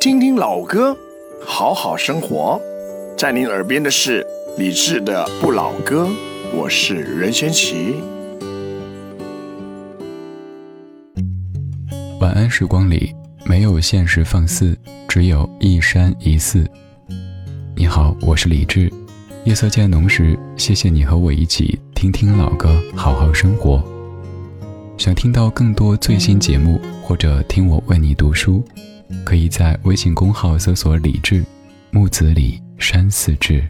听听老歌，好好生活。在您耳边的是李志的《不老歌》，我是任贤齐。晚安时光里没有现实放肆，只有一山一寺。你好，我是李志。夜色渐浓时，谢谢你和我一起听听老歌，好好生活。想听到更多最新节目，或者听我为你读书，可以在微信公号搜索“李志木子李山寺志”。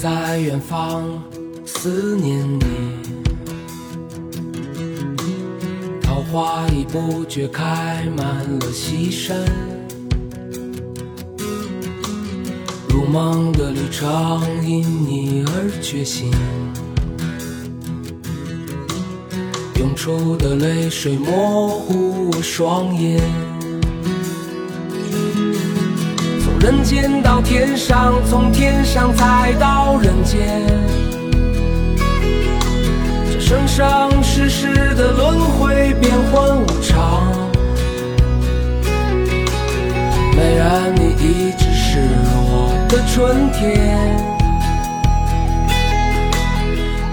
在远方思念你，桃花已不觉开满了西山。如梦的旅程因你而觉醒，涌出的泪水模糊我双眼。人间到天上，从天上再到人间，这生生世世的轮回，变幻无常。美人，你一直是我的春天，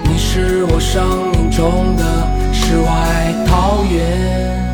你是我生命中的世外桃源。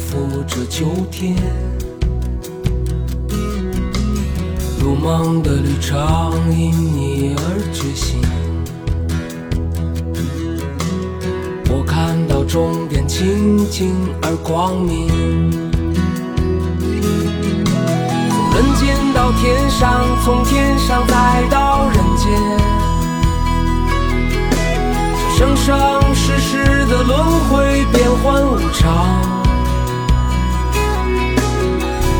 轻拂着秋天，如梦的旅程因你而觉醒。我看到终点清净而光明，从人间到天上，从天上再到人间。生生世世的轮回，变幻无常。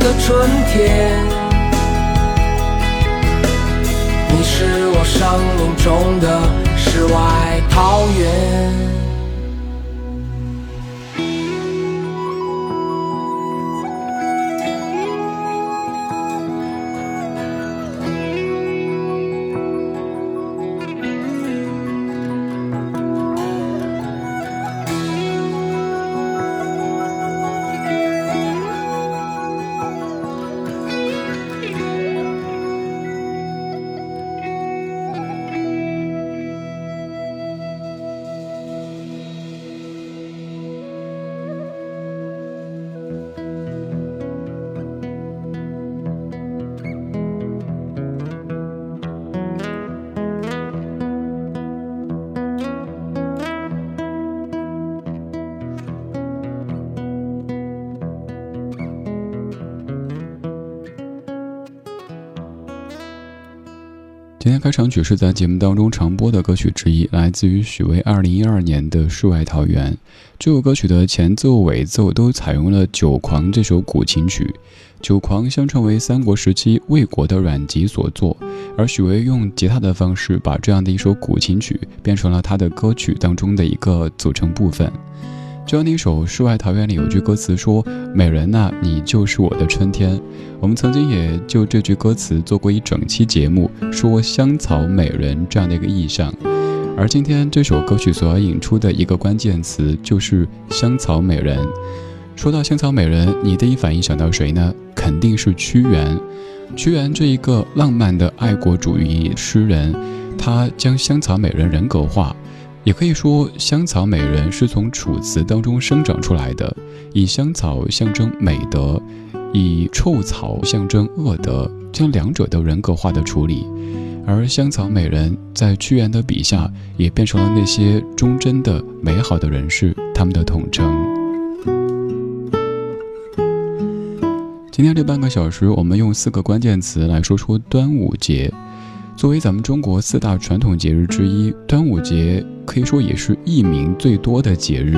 的春天，你是我生命中的世外桃源。开场曲是在节目当中常播的歌曲之一，来自于许巍二零一二年的《世外桃源》。这首歌曲的前奏、尾奏都采用了《酒狂》这首古琴曲。《酒狂》相传为三国时期魏国的阮籍所作，而许巍用吉他的方式把这样的一首古琴曲变成了他的歌曲当中的一个组成部分。就像那首《世外桃源》里有句歌词说：“美人呐，你就是我的春天。”我们曾经也就这句歌词做过一整期节目，说香草美人这样的一个意象。而今天这首歌曲所要引出的一个关键词就是香草美人。说到香草美人，你第一反应想到谁呢？肯定是屈原。屈原这一个浪漫的爱国主义诗人，他将香草美人人格化。也可以说，香草美人是从楚辞当中生长出来的，以香草象征美德，以臭草象征恶德，将两者都人格化的处理。而香草美人在屈原的笔下，也变成了那些忠贞的美好的人士他们的统称。今天这半个小时，我们用四个关键词来说说端午节。作为咱们中国四大传统节日之一，端午节可以说也是艺名最多的节日。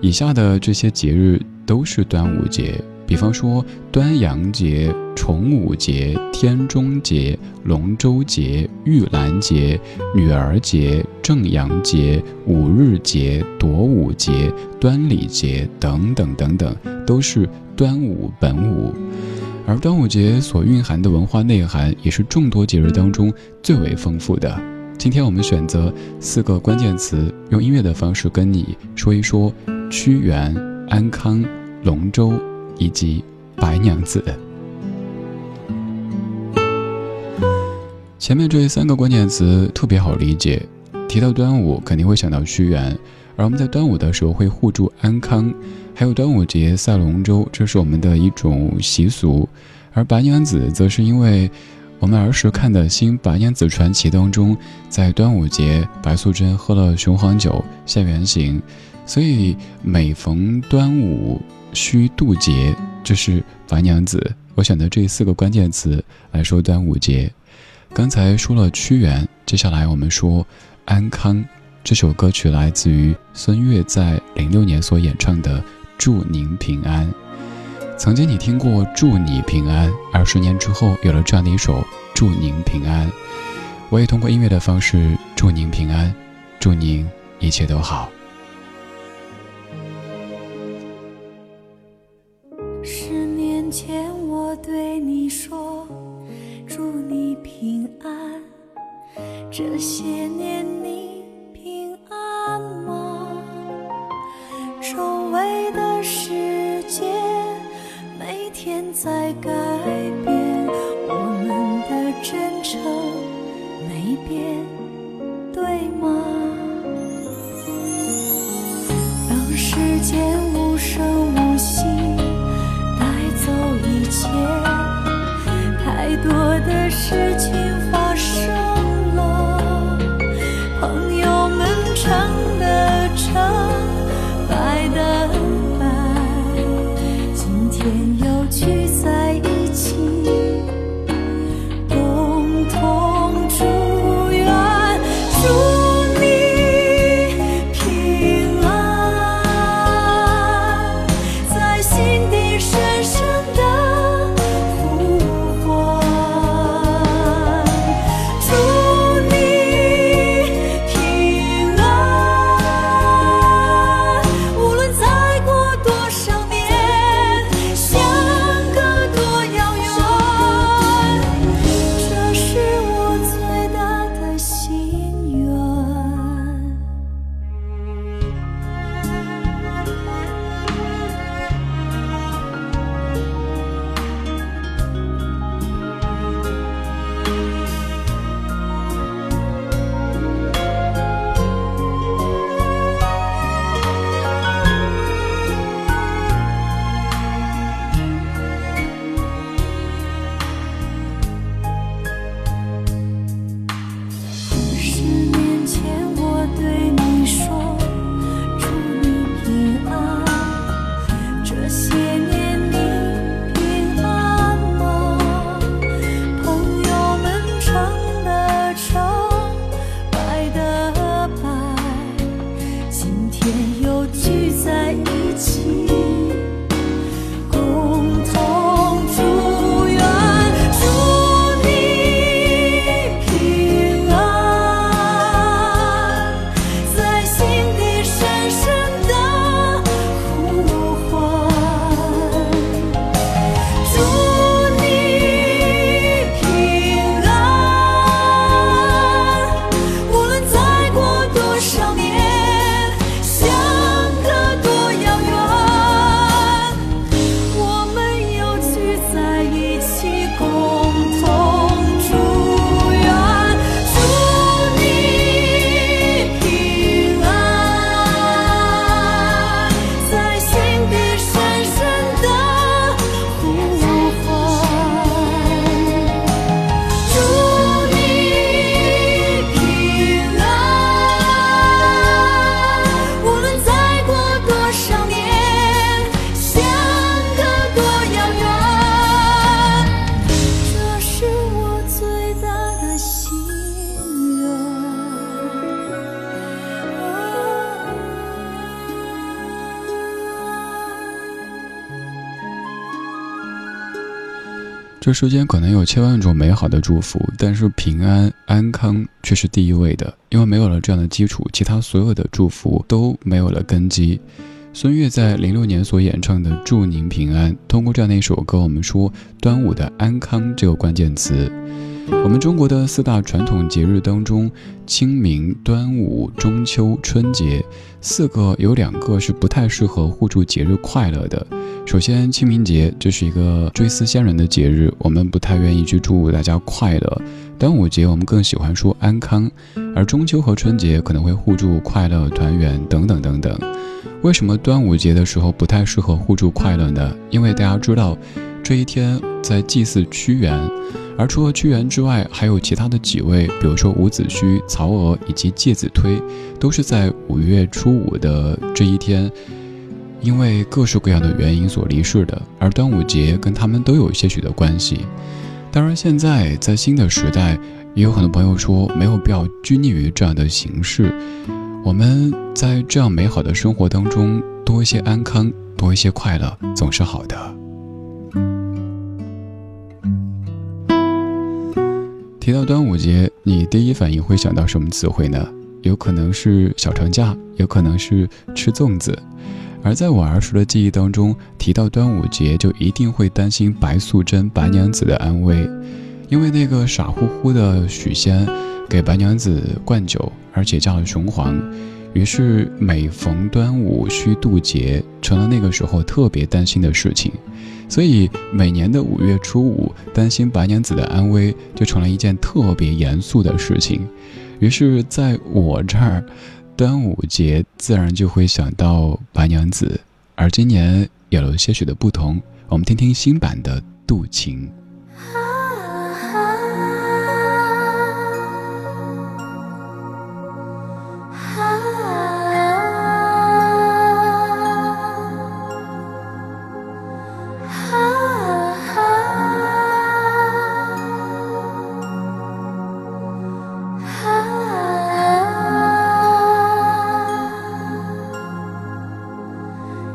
以下的这些节日都是端午节，比方说端阳节、重午节、天中节、龙舟节、玉兰节、女儿节、正阳节、五日节、夺午节、端礼节等等等等，都是端午本午。而端午节所蕴含的文化内涵，也是众多节日当中最为丰富的。今天我们选择四个关键词，用音乐的方式跟你说一说屈原、安康、龙舟以及白娘子。前面这三个关键词特别好理解，提到端午肯定会想到屈原，而我们在端午的时候会互助安康。还有端午节赛龙舟，这是我们的一种习俗；而白娘子，则是因为我们儿时看的《新白娘子传奇》当中，在端午节，白素贞喝了雄黄酒现原形，所以每逢端午需渡劫，这是白娘子。我选的这四个关键词来说端午节。刚才说了屈原，接下来我们说安康。这首歌曲来自于孙悦在零六年所演唱的。祝您平安。曾经你听过“祝你平安”，二十年之后有了这样的一首“祝您平安”。我也通过音乐的方式祝您平安，祝您一切都好。这世间可能有千万种美好的祝福，但是平安安康却是第一位的。因为没有了这样的基础，其他所有的祝福都没有了根基。孙悦在零六年所演唱的《祝您平安》，通过这样的一首歌，我们说端午的安康这个关键词。我们中国的四大传统节日当中，清明、端午、中秋、春节四个有两个是不太适合互助节日快乐的。首先，清明节这是一个追思先人的节日，我们不太愿意去祝大家快乐。端午节我们更喜欢说安康，而中秋和春节可能会互助快乐、团圆等等等等。为什么端午节的时候不太适合互助快乐呢？因为大家知道，这一天在祭祀屈原。而除了屈原之外，还有其他的几位，比如说伍子胥、曹娥以及介子推，都是在五月初五的这一天，因为各式各样的原因所离世的。而端午节跟他们都有些许的关系。当然，现在在新的时代，也有很多朋友说没有必要拘泥于这样的形式。我们在这样美好的生活当中，多一些安康，多一些快乐，总是好的。提到端午节，你第一反应会想到什么词汇呢？有可能是小长假，有可能是吃粽子。而在我儿时的记忆当中，提到端午节就一定会担心白素贞白娘子的安危，因为那个傻乎乎的许仙给白娘子灌酒，而且叫了雄黄。于是每逢端午需渡劫，成了那个时候特别担心的事情。所以每年的五月初五，担心白娘子的安危就成了一件特别严肃的事情。于是，在我这儿，端午节自然就会想到白娘子。而今年有了些许的不同，我们听听新版的《渡情》。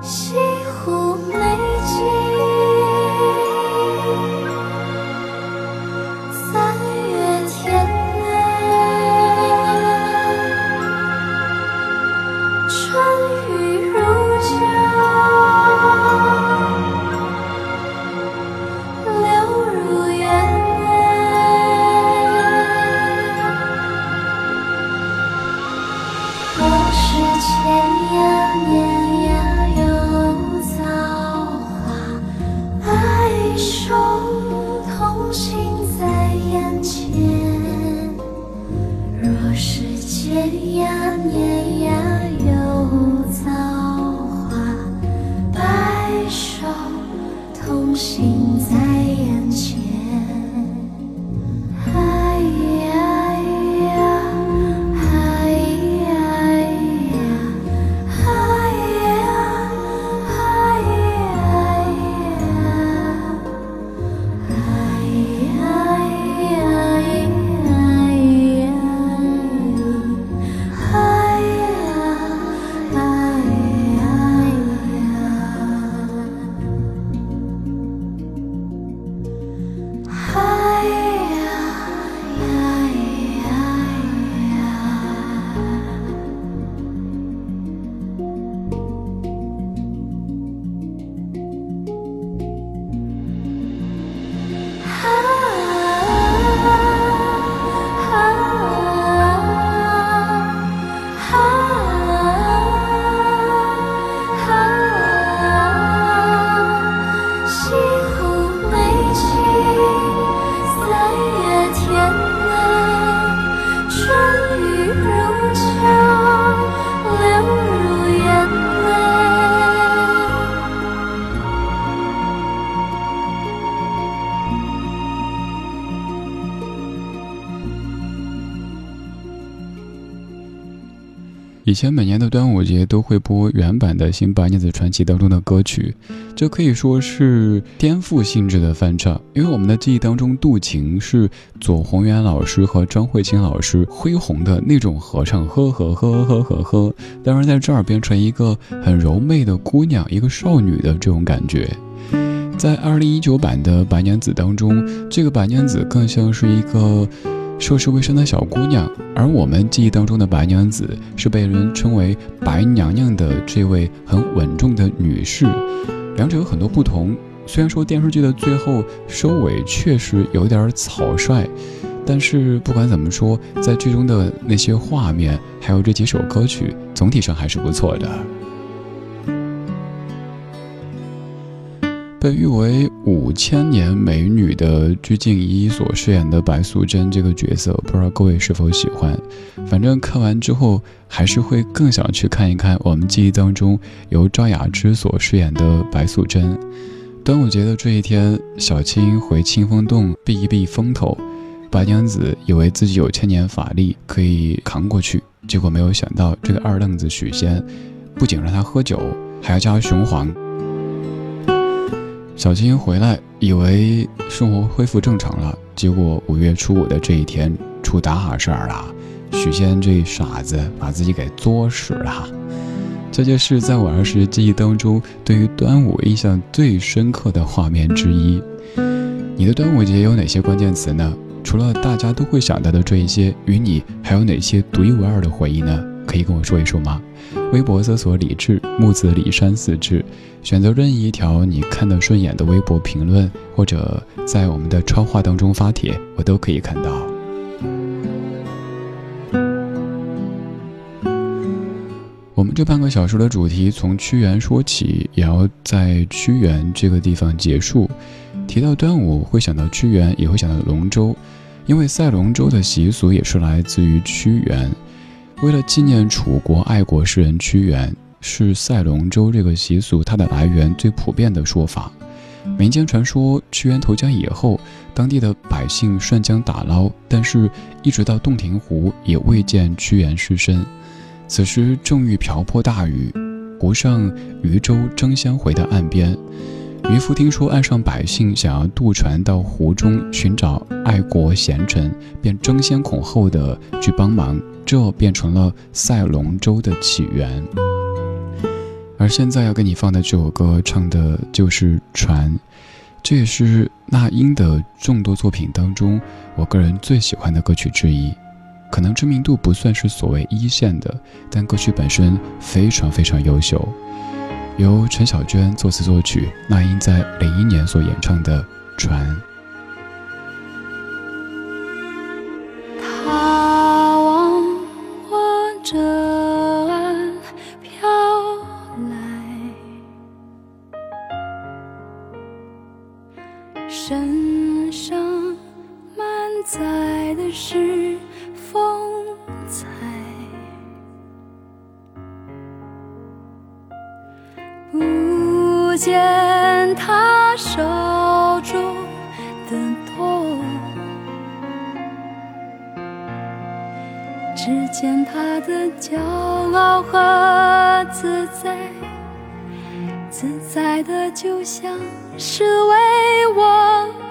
心。心在眼前。以前每年的端午节都会播原版的《新白娘子传奇》当中的歌曲，这可以说是颠覆性质的翻唱。因为我们的记忆当中，《渡情》是左宏元老师和张慧清老师恢宏的那种合唱，呵呵呵呵呵呵。当然，在这儿变成一个很柔媚的姑娘，一个少女的这种感觉。在二零一九版的白娘子当中，这个白娘子更像是一个涉世未深的小姑娘，而我们记忆当中的白娘子是被人称为白娘娘的这位很稳重的女士，两者有很多不同。虽然说电视剧的最后收尾确实有点草率，但是不管怎么说，在剧中的那些画面还有这几首歌曲，总体上还是不错的。被誉为五千年美女的鞠婧祎所饰演的白素贞这个角色，不知道各位是否喜欢？反正看完之后，还是会更想去看一看我们记忆当中由赵雅芝所饰演的白素贞。端午节的这一天，小青回清风洞避一避风头，白娘子以为自己有千年法力可以扛过去，结果没有想到这个二愣子许仙，不仅让她喝酒，还要加雄黄。小青回来，以为生活恢复正常了，结果五月初五的这一天出大事儿了。许仙这傻子把自己给作死了。这件事在我儿时记忆当中，对于端午印象最深刻的画面之一。你的端午节有哪些关键词呢？除了大家都会想到的这一些，与你还有哪些独一无二的回忆呢？可以跟我说一说吗？微博搜索“李志木子李山四志”，选择任意一条你看得顺眼的微博评论，或者在我们的超话当中发帖，我都可以看到。我们这半个小时的主题从屈原说起，也要在屈原这个地方结束。提到端午，会想到屈原，也会想到龙舟，因为赛龙舟的习俗也是来自于屈原。为了纪念楚国爱国诗人屈原，是赛龙舟这个习俗它的来源最普遍的说法。民间传说，屈原投江以后，当地的百姓顺江打捞，但是一直到洞庭湖也未见屈原尸身。此时正遇瓢泼大雨，湖上渔舟争相回到岸边。渔夫听说岸上百姓想要渡船到湖中寻找爱国贤臣，便争先恐后的去帮忙。这变成了赛龙舟的起源，而现在要给你放的这首歌，唱的就是船，这也是那英的众多作品当中，我个人最喜欢的歌曲之一。可能知名度不算是所谓一线的，但歌曲本身非常非常优秀。由陈小娟作词作曲，那英在零一年所演唱的《船》。他往我这岸飘来，身上满载的是。只见他手中的痛，只见他的骄傲和自在，自在的就像是为我。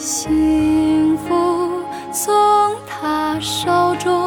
幸福从他手中。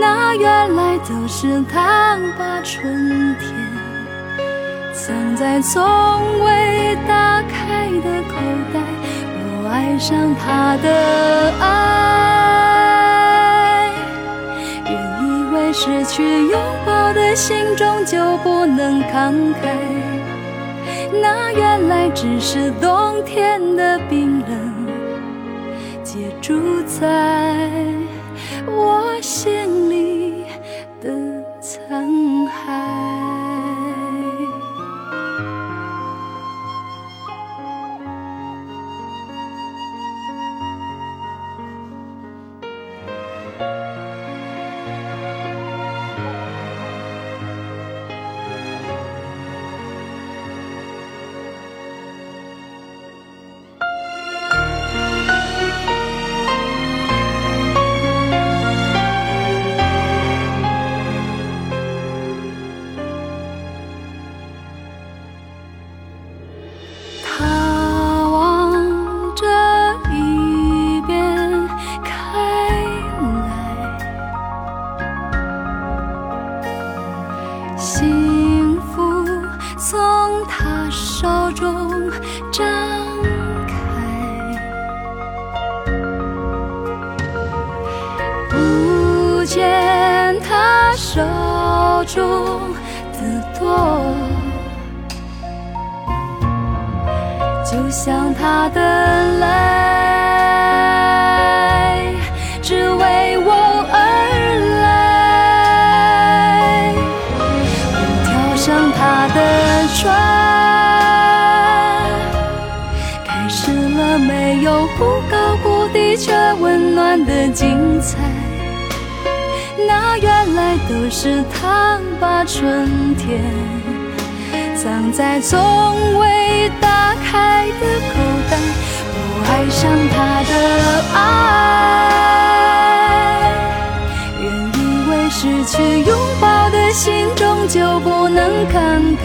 那原来都是他把春天藏在从未打开的口袋。我爱上他的爱，原以为失去拥抱的心终究不能慷慨，那原来只是冬天的冰冷。住在我心里就像他的泪，只为我而来。我跳上他的船，开始了没有忽高忽低却温暖的精彩。那原来都是他把春天。藏在从未打开的口袋，我爱上他的爱。原以为失去拥抱的心终究不能慷慨，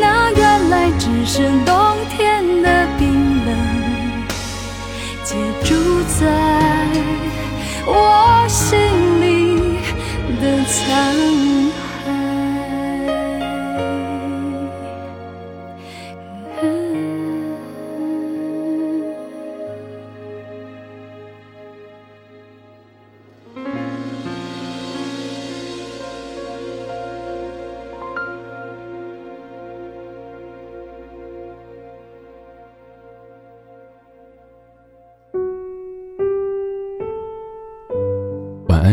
那原来只是冬天的冰冷，结住在我心里的残